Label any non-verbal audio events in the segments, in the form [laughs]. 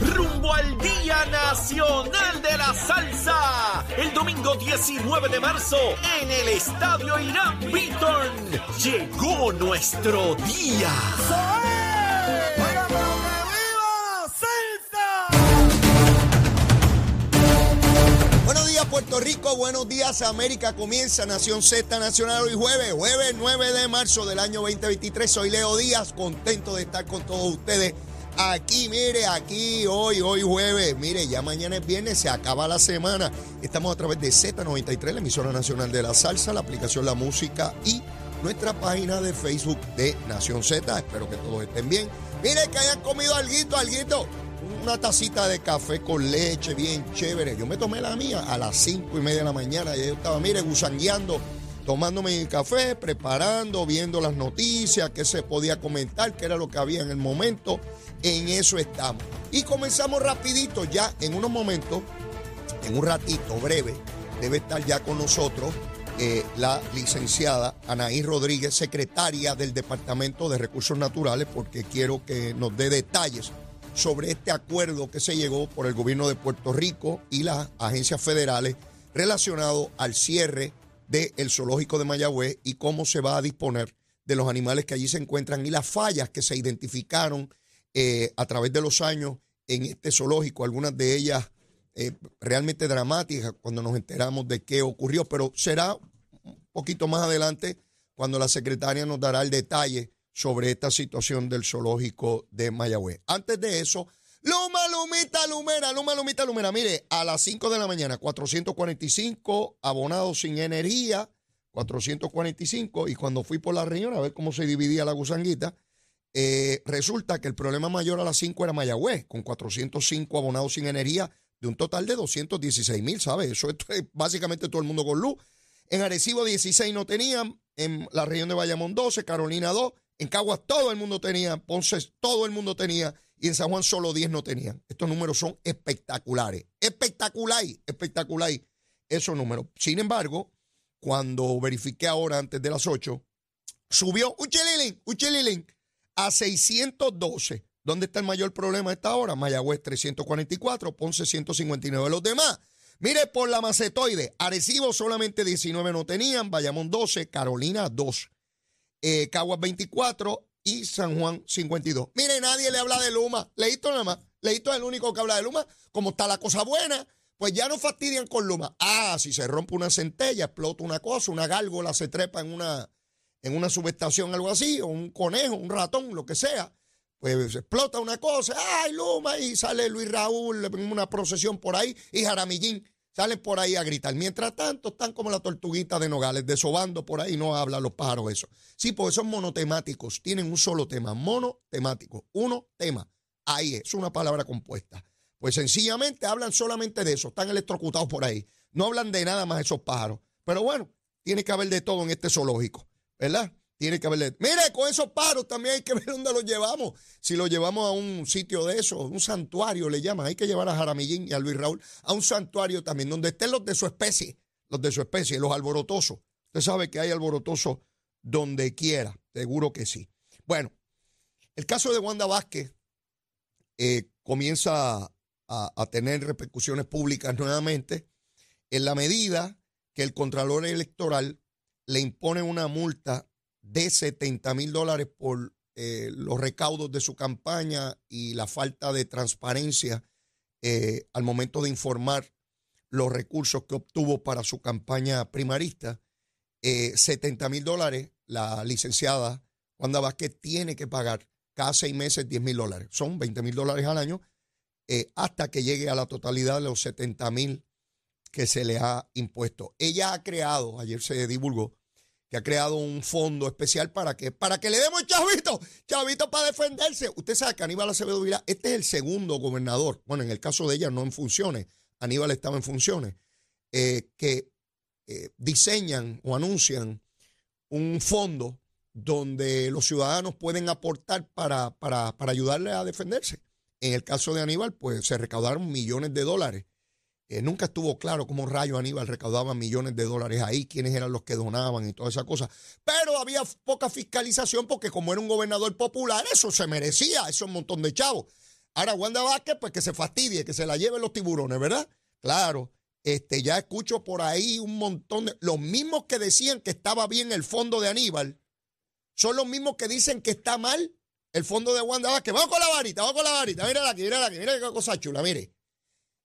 Rumbo al Día Nacional de la Salsa. El domingo 19 de marzo, en el Estadio Irán Beaton. Llegó nuestro día. Buenos días Puerto Rico, buenos días América, comienza Nación Z Nacional hoy jueves, jueves 9 de marzo del año 2023, soy Leo Díaz, contento de estar con todos ustedes aquí, mire, aquí, hoy, hoy jueves, mire, ya mañana es viernes, se acaba la semana, estamos a través de Z93, la emisora nacional de la salsa, la aplicación La Música y nuestra página de Facebook de Nación Z, espero que todos estén bien, mire que hayan comido alguito, alguito, una tacita de café con leche bien chévere. Yo me tomé la mía a las cinco y media de la mañana. Y yo estaba, mire, gusangueando, tomándome mi café, preparando, viendo las noticias, qué se podía comentar, qué era lo que había en el momento. En eso estamos. Y comenzamos rapidito ya en unos momentos, en un ratito breve, debe estar ya con nosotros eh, la licenciada Anaí Rodríguez, secretaria del Departamento de Recursos Naturales, porque quiero que nos dé detalles sobre este acuerdo que se llegó por el gobierno de Puerto Rico y las agencias federales relacionado al cierre del zoológico de Mayagüez y cómo se va a disponer de los animales que allí se encuentran y las fallas que se identificaron eh, a través de los años en este zoológico, algunas de ellas eh, realmente dramáticas cuando nos enteramos de qué ocurrió, pero será un poquito más adelante cuando la secretaria nos dará el detalle sobre esta situación del zoológico de Mayagüez. Antes de eso, Luma, Lumita, Lumera, Luma, Lumita, Lumera. Mire, a las 5 de la mañana, 445 abonados sin energía, 445. Y cuando fui por la reunión a ver cómo se dividía la gusanguita, eh, resulta que el problema mayor a las 5 era Mayagüez, con 405 abonados sin energía, de un total de 216 mil, ¿sabes? Eso es básicamente todo el mundo con luz. En Arecibo 16 no tenían, en la región de Bayamón 12, Carolina 2, en Caguas todo el mundo tenía, Ponce todo el mundo tenía y en San Juan solo 10 no tenían. Estos números son espectaculares, espectaculares, espectaculares esos números. Sin embargo, cuando verifiqué ahora antes de las 8, subió un chelilín, un chelilín a 612. ¿Dónde está el mayor problema a esta hora? Mayagüez 344, Ponce 159. Los demás, mire por la macetoide, Arecibo solamente 19 no tenían, Bayamón 12, Carolina 2 eh, Caguas 24 y San Juan 52. Mire, nadie le habla de Luma. Leíto nada más. Leíto es el único que habla de Luma. Como está la cosa buena, pues ya no fastidian con Luma. Ah, si se rompe una centella, explota una cosa, una gárgola se trepa en una, en una subestación, algo así, o un conejo, un ratón, lo que sea. Pues explota una cosa, ¡ay, Luma! Y sale Luis Raúl una procesión por ahí y Jaramillín salen por ahí a gritar. Mientras tanto, están como la tortuguita de Nogales, desobando por ahí, no hablan los pájaros eso. Sí, porque son monotemáticos, tienen un solo tema, monotemático, uno tema. Ahí es, una palabra compuesta. Pues sencillamente hablan solamente de eso, están electrocutados por ahí. No hablan de nada más esos pájaros. Pero bueno, tiene que haber de todo en este zoológico, ¿verdad? Tiene que haberle. Mire, con esos paros también hay que [laughs] ver dónde los llevamos. Si los llevamos a un sitio de eso, un santuario le llaman. Hay que llevar a Jaramillín y a Luis Raúl a un santuario también, donde estén los de su especie, los de su especie, los alborotosos. Usted sabe que hay alborotosos donde quiera, seguro que sí. Bueno, el caso de Wanda Vázquez eh, comienza a, a tener repercusiones públicas nuevamente en la medida que el Contralor Electoral le impone una multa de 70 mil dólares por eh, los recaudos de su campaña y la falta de transparencia eh, al momento de informar los recursos que obtuvo para su campaña primarista. 70 eh, mil dólares, la licenciada Wanda Vázquez tiene que pagar cada seis meses 10 mil dólares. Son 20 mil dólares al año hasta que llegue a la totalidad de los 70 mil que se le ha impuesto. Ella ha creado, ayer se divulgó, que ha creado un fondo especial para que, para que le demos chavito, chavito para defenderse. Usted sabe que Aníbal Acevedo Vila, este es el segundo gobernador, bueno, en el caso de ella no en funciones, Aníbal estaba en funciones, eh, que eh, diseñan o anuncian un fondo donde los ciudadanos pueden aportar para, para, para ayudarle a defenderse. En el caso de Aníbal, pues se recaudaron millones de dólares eh, nunca estuvo claro cómo Rayo Aníbal recaudaba millones de dólares ahí, quiénes eran los que donaban y toda esa cosa. Pero había poca fiscalización porque como era un gobernador popular, eso se merecía, eso un montón de chavos. Ahora, Wanda Vázquez, pues que se fastidie, que se la lleven los tiburones, ¿verdad? Claro. Este, ya escucho por ahí un montón de. Los mismos que decían que estaba bien el fondo de Aníbal, son los mismos que dicen que está mal el fondo de Wanda Vázquez. Vamos con la varita, vamos con la varita. Mira aquí, mira aquí, mira qué cosa chula, mire.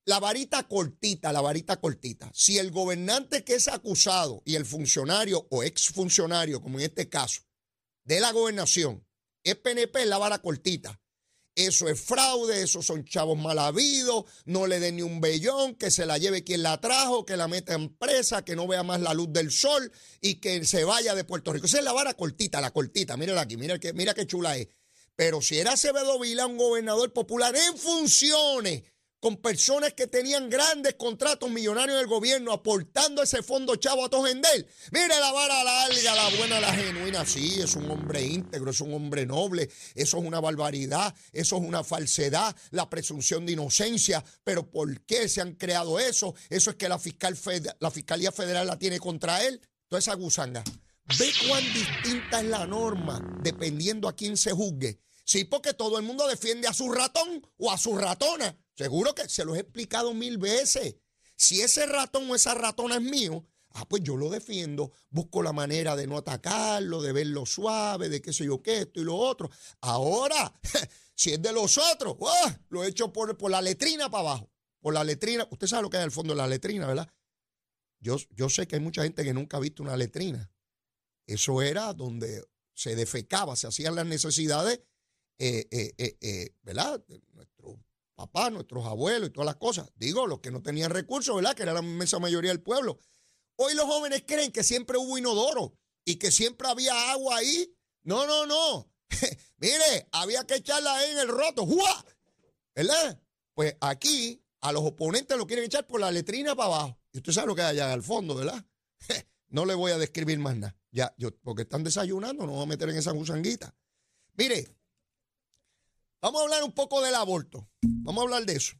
La varita cortita, la varita cortita. Si el gobernante que es acusado y el funcionario o exfuncionario, como en este caso, de la gobernación, es PNP, la vara cortita. Eso es fraude, esos son chavos mal habidos, no le den ni un vellón, que se la lleve quien la trajo, que la meta en presa, que no vea más la luz del sol y que se vaya de Puerto Rico. Esa es la vara cortita, la cortita, mírala aquí, mira, que, mira qué chula es. Pero si era Acevedo Vila, un gobernador popular en funciones, con personas que tenían grandes contratos millonarios del gobierno aportando ese fondo chavo a Tojendel. Mire la vara larga, la buena, la genuina. Sí, es un hombre íntegro, es un hombre noble. Eso es una barbaridad, eso es una falsedad, la presunción de inocencia. Pero ¿por qué se han creado eso? Eso es que la, fiscal la Fiscalía Federal la tiene contra él. Toda esa gusanga. Ve cuán distinta es la norma dependiendo a quién se juzgue. Sí, porque todo el mundo defiende a su ratón o a su ratona. Seguro que se los he explicado mil veces. Si ese ratón o esa ratona es mío, ah, pues yo lo defiendo. Busco la manera de no atacarlo, de verlo suave, de qué sé yo qué, esto y lo otro. Ahora, [laughs] si es de los otros, ¡ah! lo he hecho por, por la letrina para abajo. Por la letrina. Usted sabe lo que hay al fondo de la letrina, ¿verdad? Yo, yo sé que hay mucha gente que nunca ha visto una letrina. Eso era donde se defecaba, se hacían las necesidades, eh, eh, eh, ¿verdad? Papá, nuestros abuelos y todas las cosas. Digo, los que no tenían recursos, ¿verdad? Que era la inmensa mayoría del pueblo. Hoy los jóvenes creen que siempre hubo inodoro y que siempre había agua ahí. No, no, no. [laughs] Mire, había que echarla ahí en el roto. ¡Jua! ¿Verdad? Pues aquí a los oponentes lo quieren echar por la letrina para abajo. Y usted sabe lo que hay allá al fondo, ¿verdad? [laughs] no le voy a describir más nada. Ya, yo, porque están desayunando, no voy a meter en esa gusanguita. Mire, Vamos a hablar un poco del aborto. Vamos a hablar de eso.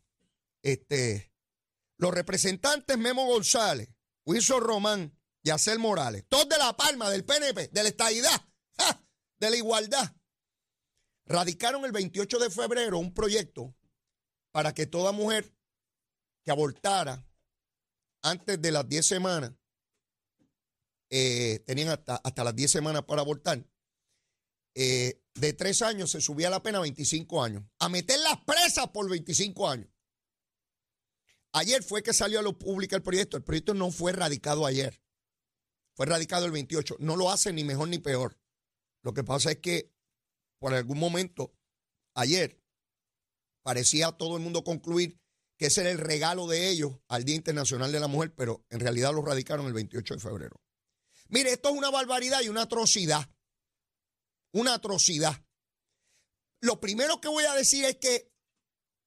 Este, los representantes Memo González, Wilson Román y Acel Morales, todos de la palma, del PNP, de la estadidad, [laughs] de la igualdad, radicaron el 28 de febrero un proyecto para que toda mujer que abortara antes de las 10 semanas, eh, tenían hasta, hasta las 10 semanas para abortar, eh, de tres años se subía la pena a 25 años. A meter las presas por 25 años. Ayer fue que salió a lo público el proyecto. El proyecto no fue radicado ayer. Fue radicado el 28. No lo hace ni mejor ni peor. Lo que pasa es que por algún momento, ayer, parecía todo el mundo concluir que ese era el regalo de ellos al Día Internacional de la Mujer, pero en realidad lo radicaron el 28 de febrero. Mire, esto es una barbaridad y una atrocidad una atrocidad. Lo primero que voy a decir es que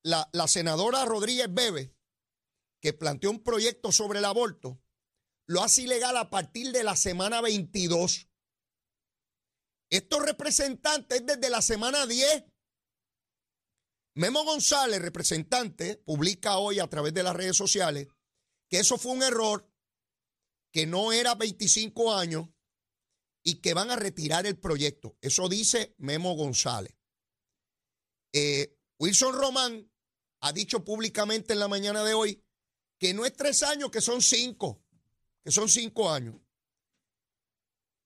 la, senadora Rodríguez Bebe, que planteó un proyecto sobre el aborto, lo hace ilegal a partir de la semana 22. Estos representantes desde la semana 10. Memo González, representante, publica hoy a través de las redes sociales que eso fue un error, que no era 25 años, y que van a retirar el proyecto. Eso dice Memo González. Eh, Wilson Román ha dicho públicamente en la mañana de hoy que no es tres años, que son cinco, que son cinco años.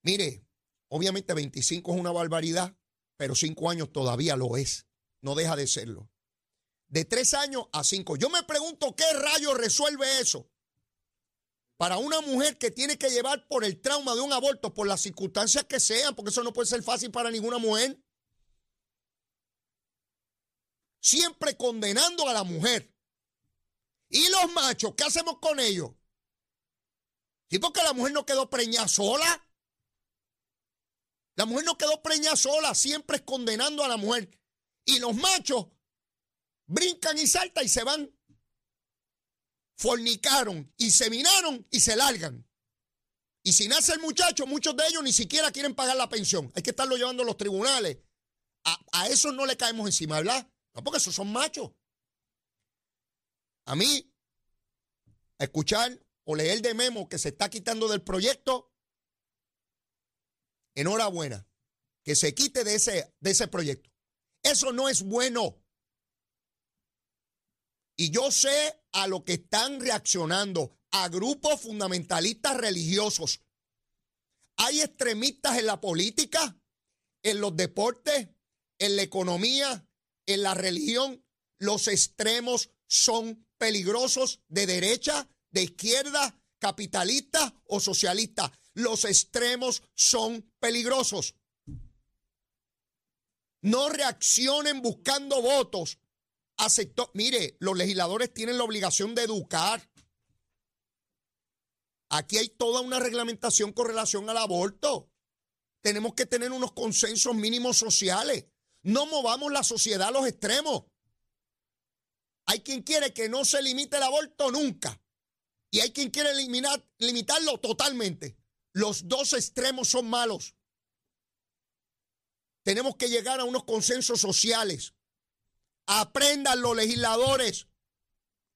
Mire, obviamente 25 es una barbaridad, pero cinco años todavía lo es, no deja de serlo. De tres años a cinco. Yo me pregunto qué rayo resuelve eso para una mujer que tiene que llevar por el trauma de un aborto, por las circunstancias que sean, porque eso no puede ser fácil para ninguna mujer. Siempre condenando a la mujer. ¿Y los machos? ¿Qué hacemos con ellos? Sí, porque la mujer no quedó preñada sola. La mujer no quedó preñada sola, siempre es condenando a la mujer. Y los machos brincan y saltan y se van fornicaron, y seminaron y se largan. Y si nace el muchacho, muchos de ellos ni siquiera quieren pagar la pensión. Hay que estarlo llevando a los tribunales. A, a no le caemos encima, ¿verdad? No, porque esos son machos. A mí, escuchar o leer de memo que se está quitando del proyecto, enhorabuena. Que se quite de ese, de ese proyecto. Eso no es bueno. Y yo sé a lo que están reaccionando, a grupos fundamentalistas religiosos. Hay extremistas en la política, en los deportes, en la economía, en la religión. Los extremos son peligrosos de derecha, de izquierda, capitalista o socialista. Los extremos son peligrosos. No reaccionen buscando votos. Aceptó. Mire, los legisladores tienen la obligación de educar. Aquí hay toda una reglamentación con relación al aborto. Tenemos que tener unos consensos mínimos sociales. No movamos la sociedad a los extremos. Hay quien quiere que no se limite el aborto nunca. Y hay quien quiere eliminar, limitarlo totalmente. Los dos extremos son malos. Tenemos que llegar a unos consensos sociales. Aprendan los legisladores.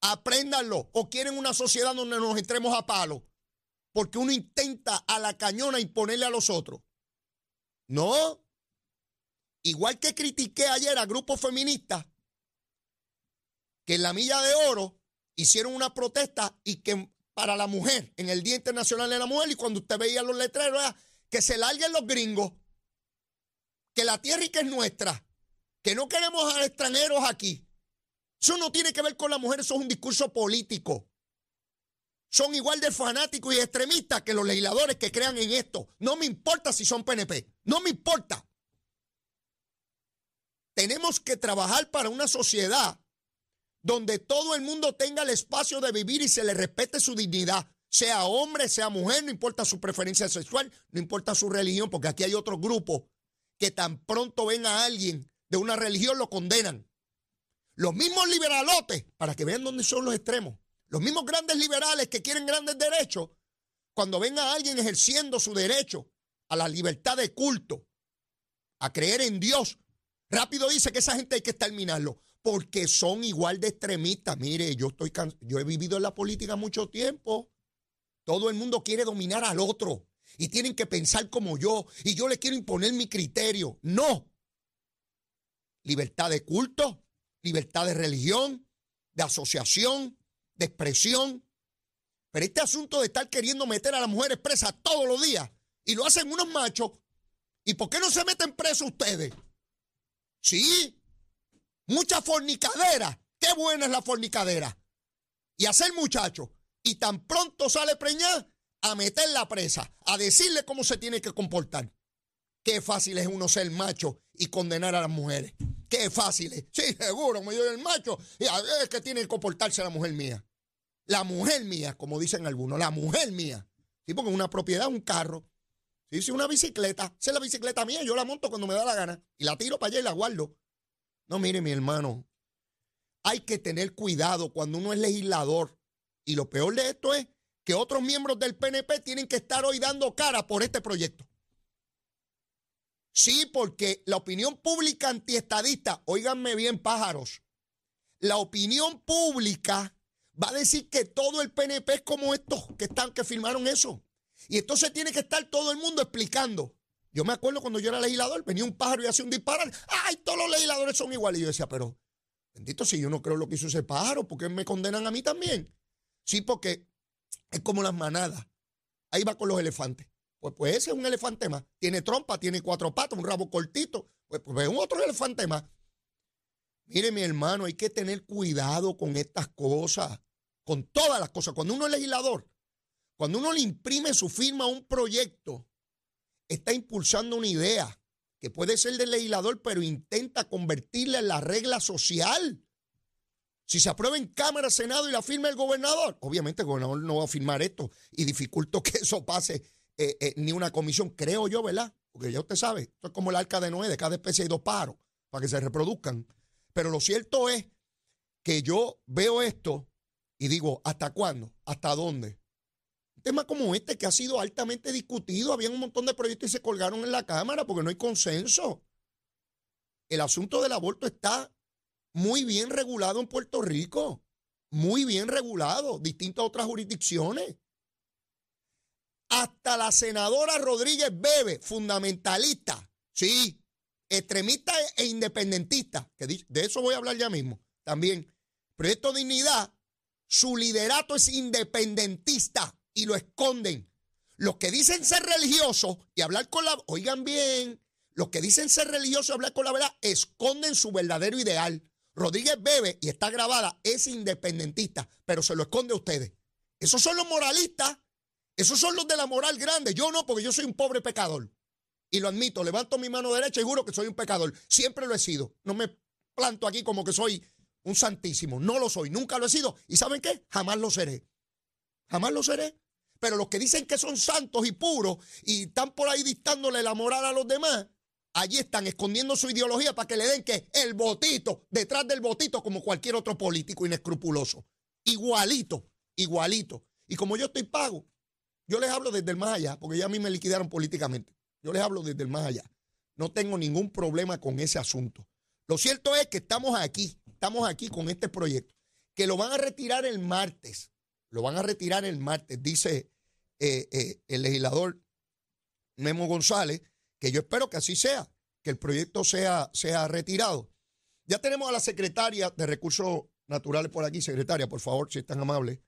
Apréndanlo. O quieren una sociedad donde nos entremos a palo. Porque uno intenta a la cañona imponerle a los otros. No. Igual que critiqué ayer a grupos feministas que en la milla de oro hicieron una protesta y que para la mujer, en el Día Internacional de la Mujer, y cuando usted veía los letreros, era que se larguen los gringos, que la tierra y que es nuestra, que no queremos a extranjeros aquí. Eso no tiene que ver con la mujer, eso es un discurso político. Son igual de fanáticos y extremistas que los legisladores que crean en esto. No me importa si son PNP, no me importa. Tenemos que trabajar para una sociedad donde todo el mundo tenga el espacio de vivir y se le respete su dignidad, sea hombre, sea mujer, no importa su preferencia sexual, no importa su religión, porque aquí hay otros grupos que tan pronto ven a alguien de una religión lo condenan. Los mismos liberalotes, para que vean dónde son los extremos, los mismos grandes liberales que quieren grandes derechos, cuando ven a alguien ejerciendo su derecho a la libertad de culto, a creer en Dios, rápido dice que esa gente hay que exterminarlo porque son igual de extremistas. Mire, yo estoy yo he vivido en la política mucho tiempo. Todo el mundo quiere dominar al otro y tienen que pensar como yo y yo le quiero imponer mi criterio. No. Libertad de culto, libertad de religión, de asociación, de expresión. Pero este asunto de estar queriendo meter a las mujeres presas todos los días y lo hacen unos machos. ¿Y por qué no se meten presos ustedes? Sí, Mucha fornicadera. Qué buena es la fornicadera. Y hacer muchacho. Y tan pronto sale preñada a meter la presa, a decirle cómo se tiene que comportar. Qué fácil es uno ser macho y condenar a las mujeres. Qué fácil es. Sí, seguro, me dio el macho. Y es que tiene que comportarse la mujer mía. La mujer mía, como dicen algunos, la mujer mía. Sí, porque una propiedad, un carro. Sí, sí, una bicicleta. Esa es la bicicleta mía, yo la monto cuando me da la gana. Y la tiro para allá y la guardo. No, mire, mi hermano, hay que tener cuidado cuando uno es legislador. Y lo peor de esto es que otros miembros del PNP tienen que estar hoy dando cara por este proyecto. Sí, porque la opinión pública antiestadista, óiganme bien, pájaros, la opinión pública va a decir que todo el PNP es como estos que están, que firmaron eso. Y entonces tiene que estar todo el mundo explicando. Yo me acuerdo cuando yo era legislador, venía un pájaro y hacía un disparate. ¡Ay, todos los legisladores son iguales! Y yo decía, pero, bendito, si yo no creo lo que hizo ese pájaro, ¿por qué me condenan a mí también? Sí, porque es como las manadas. Ahí va con los elefantes. Pues, pues ese es un elefante más. Tiene trompa, tiene cuatro patas, un rabo cortito. Pues, pues es un otro elefante más. Mire, mi hermano, hay que tener cuidado con estas cosas, con todas las cosas. Cuando uno es legislador, cuando uno le imprime su firma a un proyecto, está impulsando una idea que puede ser del legislador, pero intenta convertirla en la regla social. Si se aprueba en Cámara, Senado y la firma el gobernador, obviamente el gobernador no va a firmar esto y dificulto [laughs] que eso pase eh, eh, ni una comisión, creo yo, ¿verdad? Porque ya usted sabe, esto es como el arca de Noé, de cada especie hay dos paros para que se reproduzcan. Pero lo cierto es que yo veo esto y digo, ¿hasta cuándo? ¿Hasta dónde? Un tema como este que ha sido altamente discutido, había un montón de proyectos y se colgaron en la Cámara porque no hay consenso. El asunto del aborto está muy bien regulado en Puerto Rico, muy bien regulado, distinto a otras jurisdicciones. Hasta la senadora Rodríguez Bebe, fundamentalista, sí, extremista e independentista, que de eso voy a hablar ya mismo, también Proyecto Dignidad, su liderato es independentista y lo esconden. Los que dicen ser religiosos y hablar con la... Oigan bien, los que dicen ser religiosos y hablar con la verdad esconden su verdadero ideal. Rodríguez Bebe, y está grabada, es independentista, pero se lo esconde a ustedes. Esos son los moralistas, esos son los de la moral grande. Yo no, porque yo soy un pobre pecador. Y lo admito, levanto mi mano derecha y juro que soy un pecador. Siempre lo he sido. No me planto aquí como que soy un santísimo. No lo soy, nunca lo he sido. ¿Y saben qué? Jamás lo seré. Jamás lo seré. Pero los que dicen que son santos y puros y están por ahí dictándole la moral a los demás, allí están escondiendo su ideología para que le den que el botito, detrás del botito, como cualquier otro político inescrupuloso. Igualito, igualito. Y como yo estoy pago, yo les hablo desde el más allá, porque ya a mí me liquidaron políticamente. Yo les hablo desde el más allá. No tengo ningún problema con ese asunto. Lo cierto es que estamos aquí, estamos aquí con este proyecto, que lo van a retirar el martes. Lo van a retirar el martes, dice eh, eh, el legislador Memo González, que yo espero que así sea, que el proyecto sea, sea retirado. Ya tenemos a la secretaria de Recursos Naturales por aquí. Secretaria, por favor, si es tan amable,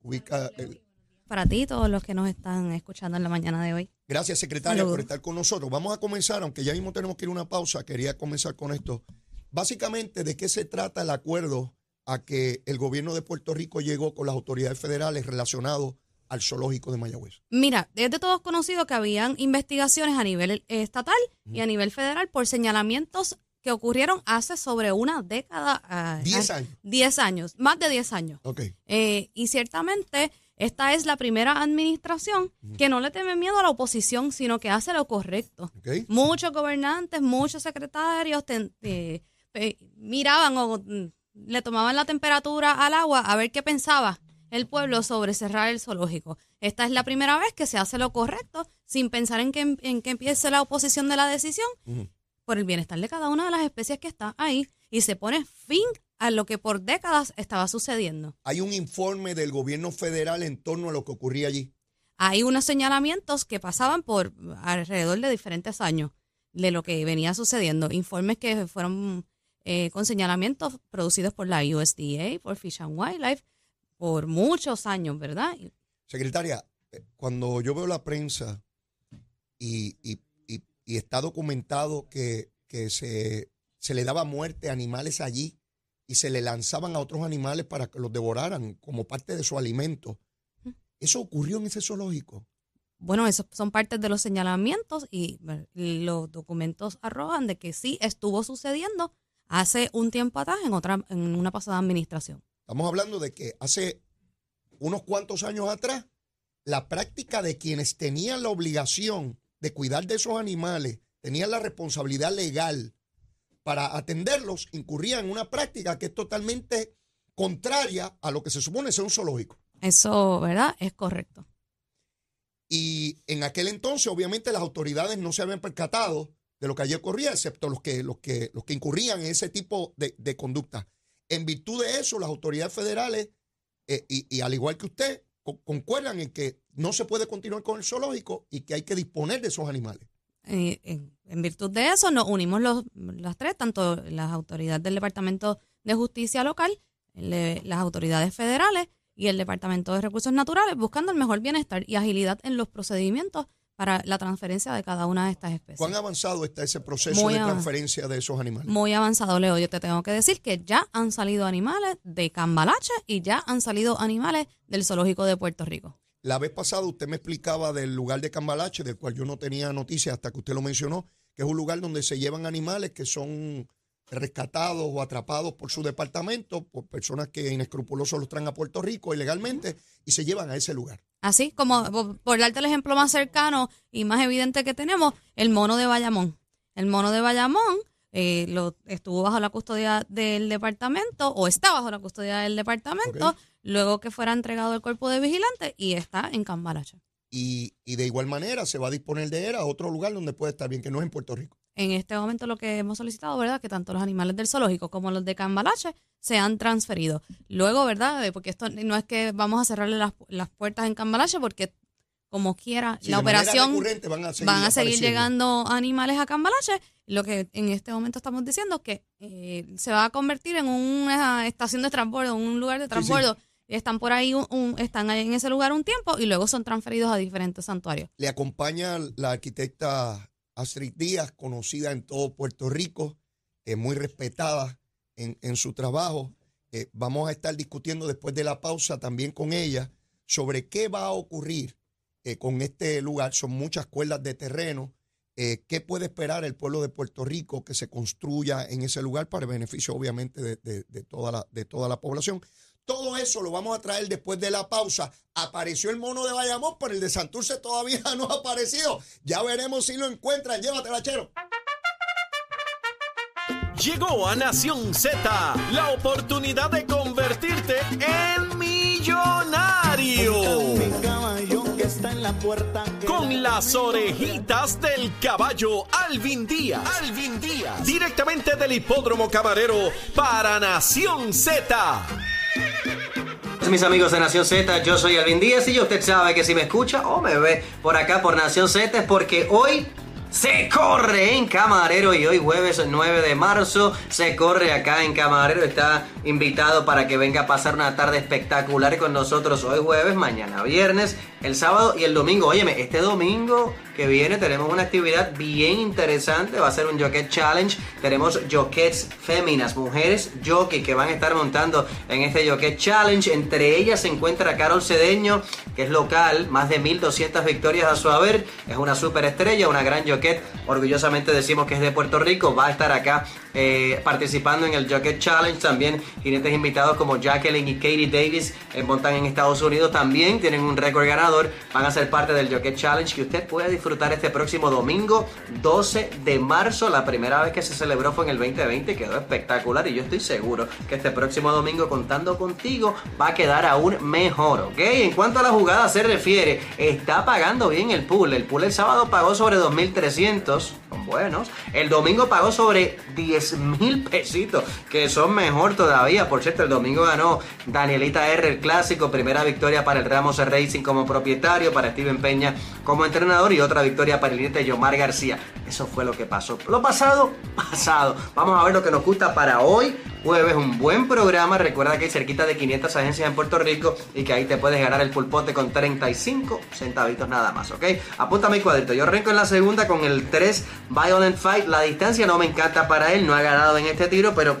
ubica el, para ti y todos los que nos están escuchando en la mañana de hoy. Gracias, secretaria, por estar con nosotros. Vamos a comenzar, aunque ya mismo tenemos que ir a una pausa, quería comenzar con esto. Básicamente, ¿de qué se trata el acuerdo a que el gobierno de Puerto Rico llegó con las autoridades federales relacionado al zoológico de Mayagüez? Mira, es de todos conocido que habían investigaciones a nivel estatal y a nivel federal por señalamientos que ocurrieron hace sobre una década. Ah, diez años. Diez años, más de diez años. Ok. Eh, y ciertamente esta es la primera administración que no le teme miedo a la oposición, sino que hace lo correcto. Muchos gobernantes, muchos secretarios miraban o mm, le tomaban la temperatura al agua a ver qué pensaba el pueblo sobre cerrar el zoológico. Esta es la primera vez que se hace lo correcto sin pensar en que, en que empiece la oposición de la decisión por el bienestar de cada una de las especies que está ahí y se pone fin a lo que por décadas estaba sucediendo. Hay un informe del gobierno federal en torno a lo que ocurría allí. Hay unos señalamientos que pasaban por alrededor de diferentes años de lo que venía sucediendo. Informes que fueron eh, con señalamientos producidos por la USDA, por Fish and Wildlife, por muchos años, ¿verdad? Secretaria, eh, cuando yo veo la prensa y, está documentado que, se, se le daba muerte a animales allí, y se le lanzaban a otros animales para que los devoraran como parte de su alimento. ¿Eso ocurrió en ese zoológico? Bueno, esos son partes de los señalamientos y los documentos arrojan de que sí estuvo sucediendo hace un tiempo atrás en otra en una pasada administración. Estamos hablando de que hace unos cuantos años atrás la práctica de quienes tenían la obligación de cuidar de esos animales, tenían la responsabilidad legal para atenderlos incurría en una práctica que es totalmente contraria a lo que se supone ser un zoológico. Eso, ¿verdad? Es correcto. Y en aquel entonces, obviamente, las autoridades no se habían percatado de lo que allí ocurría, excepto los que, los que, los que incurrían en ese tipo de, conducta. En virtud de eso, las autoridades federales, eh, y, al igual que usted, concuerdan en que no se puede continuar con el zoológico y que hay que disponer de esos animales. Eh, en, virtud de eso nos unimos los, las tres, tanto las autoridades del Departamento de Justicia Local, las autoridades federales y el Departamento de Recursos Naturales, buscando el mejor bienestar y agilidad en los procedimientos para la transferencia de cada una de estas especies. ¿Cuán avanzado está ese proceso de transferencia de esos animales? Muy avanzado, Leo. Yo te tengo que decir que ya han salido animales de Cambalache y ya han salido animales del Zoológico de Puerto Rico. La vez pasada usted me explicaba del lugar de Cambalache, del cual yo no tenía noticia hasta que usted lo mencionó, que es un lugar donde se llevan animales que son rescatados o atrapados por su departamento, por personas que inescrupulosos los traen a Puerto Rico ilegalmente y se llevan a ese lugar. Así como, por darte el ejemplo más cercano y más evidente que tenemos, el mono de Bayamón. El mono de Bayamón eh, lo, estuvo bajo la custodia del departamento o está bajo la custodia del departamento luego que fuera entregado el cuerpo de vigilante y está en Cambalache. Y, de igual manera se va a disponer de él a otro lugar donde puede estar bien, que no es en Puerto Rico. En este momento lo que hemos solicitado, ¿verdad? Que tanto los animales del zoológico como los de Cambalache sean transferidos. Luego, ¿verdad? Porque esto no es que vamos a cerrarle las, las puertas en Cambalache porque como quiera, la operación van a seguir van a seguir llegando animales a Cambalache. Lo que en este momento estamos diciendo es que eh, se va a convertir en una estación de transbordo, un lugar de sí. transbordo. Están por ahí, un- un- están ahí en ese lugar un tiempo y luego son transferidos a diferentes santuarios. Le acompaña la arquitecta Astrid Díaz, conocida en todo Puerto Rico, eh, muy respetada en, en su trabajo. Eh, vamos a estar discutiendo después de la pausa también con ella sobre qué va a ocurrir eh, con este lugar. Son muchas cuerdas de terreno. Eh, ¿Qué puede esperar el pueblo de Puerto Rico que se construya en ese lugar para el beneficio, obviamente, de- de toda, la, de toda la población? Todo eso lo vamos a traer después de la pausa. Apareció el mono de Bayamón, pero el de Santurce todavía [laughs] no ha aparecido. Ya veremos si lo encuentran. Llévatela, chero. Llegó a Nación Z la oportunidad de convertirte en millonario. Con las orejitas del caballo Alvin Díaz. Alvin Díaz. Directamente del hipódromo camarero para Nación Z. Mis amigos de Nación Z, yo soy Alvin Díaz y usted sabe que si me escucha o me ve por acá por Nación Z es porque hoy se corre en Camarero y hoy jueves 9 de marzo se corre acá en Camarero. Está invitado para que venga a pasar una tarde espectacular con nosotros hoy jueves, mañana viernes, el sábado y el domingo. Óyeme, este domingo que viene tenemos una actividad bien interesante. Va a ser un Jockey Challenge. Tenemos jockets féminas, mujeres jockey que van a estar montando en este Jockey Challenge. Entre ellas se encuentra Carol Cedeño, que es local, más de 1200 victorias a su haber. Es una superestrella, una gran jockey. Orgullosamente decimos que es de Puerto Rico. Va a estar acá eh, participando en el Jockey Challenge. También jinetes invitados como Jacqueline y Katie Davis eh, montan en Estados Unidos. También tienen un récord ganador. Van a ser parte del Jockey Challenge que usted puede disfrutar este próximo domingo 12 de marzo. La primera vez que se celebró fue en el 2020. Quedó espectacular y yo estoy seguro que este próximo domingo contando contigo va a quedar aún mejor. ¿Ok? En cuanto a la jugada se refiere, está pagando bien el pool. El pool el sábado pagó sobre 2.300. Son buenos. El domingo pagó sobre 10 mil pesitos, que son mejor todavía. Por cierto, el domingo ganó Danielita R, el clásico. Primera victoria para el Ramos Racing como propietario, para Steven Peña como entrenador y otra victoria para el jinete Yomar García. Eso fue lo que pasó. Lo pasado, [laughs] pasado. Vamos a ver lo que nos gusta para hoy. Jueves, un buen programa. Recuerda que hay cerquita de 500 agencias en Puerto Rico y que ahí te puedes ganar el pulpote con 35 centavitos nada más, ¿ok? Apunta mi cuadrito. Yo arranco en la segunda con el 3 Violent Fight. La distancia no me encanta para él, no ha ganado en este tiro, pero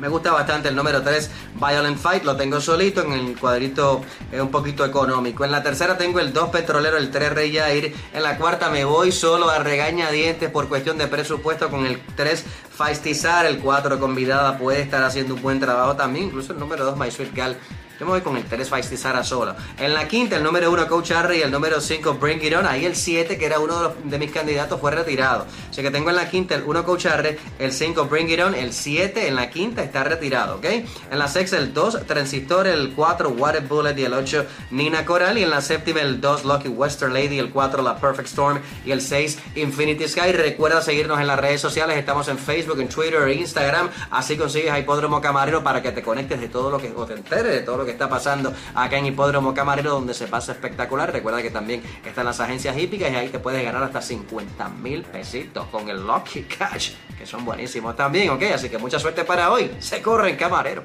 me gusta bastante el número 3, Violent Fight, lo tengo solito en el cuadrito un poquito económico. En la tercera tengo el 2 Petrolero, el 3 Rey Jair. En la cuarta me voy solo a regañadientes por cuestión de presupuesto con el 3 Faistizar, el 4 Convidada puede estar haciendo un buen trabajo también, incluso el número 2 My Sweet Gal. Yo me voy con el 3 Faistizar solo. En la quinta, el número 1 Coach Harry y el número 5 Bring It On. Ahí el 7, que era uno de, los- de mis candidatos, fue retirado. Así que tengo en la quinta el 1 Coach Harry, el 5 Bring It On, el 7 en la quinta está retirado, ¿ok? En la sexta el 2 Transistor, el 4 Water Bullet y el 8 Nina Coral. Y en la séptima el 2 Lucky Western Lady, el 4 La Perfect Storm y el 6 Infinity Sky. Recuerda seguirnos en las redes sociales, estamos en Facebook, en Twitter e Instagram. Así consigues a Hipódromo Camarero para que te conectes de todo lo que, o te enteres de todo lo está pasando acá en Hipódromo Camarero, donde se pasa espectacular. Recuerda que también están las agencias hípicas y ahí te puedes ganar hasta 50 mil pesitos con el Lucky Cash, que son buenísimos también, ¿ok? Así que mucha suerte para hoy. Se corre en Camarero.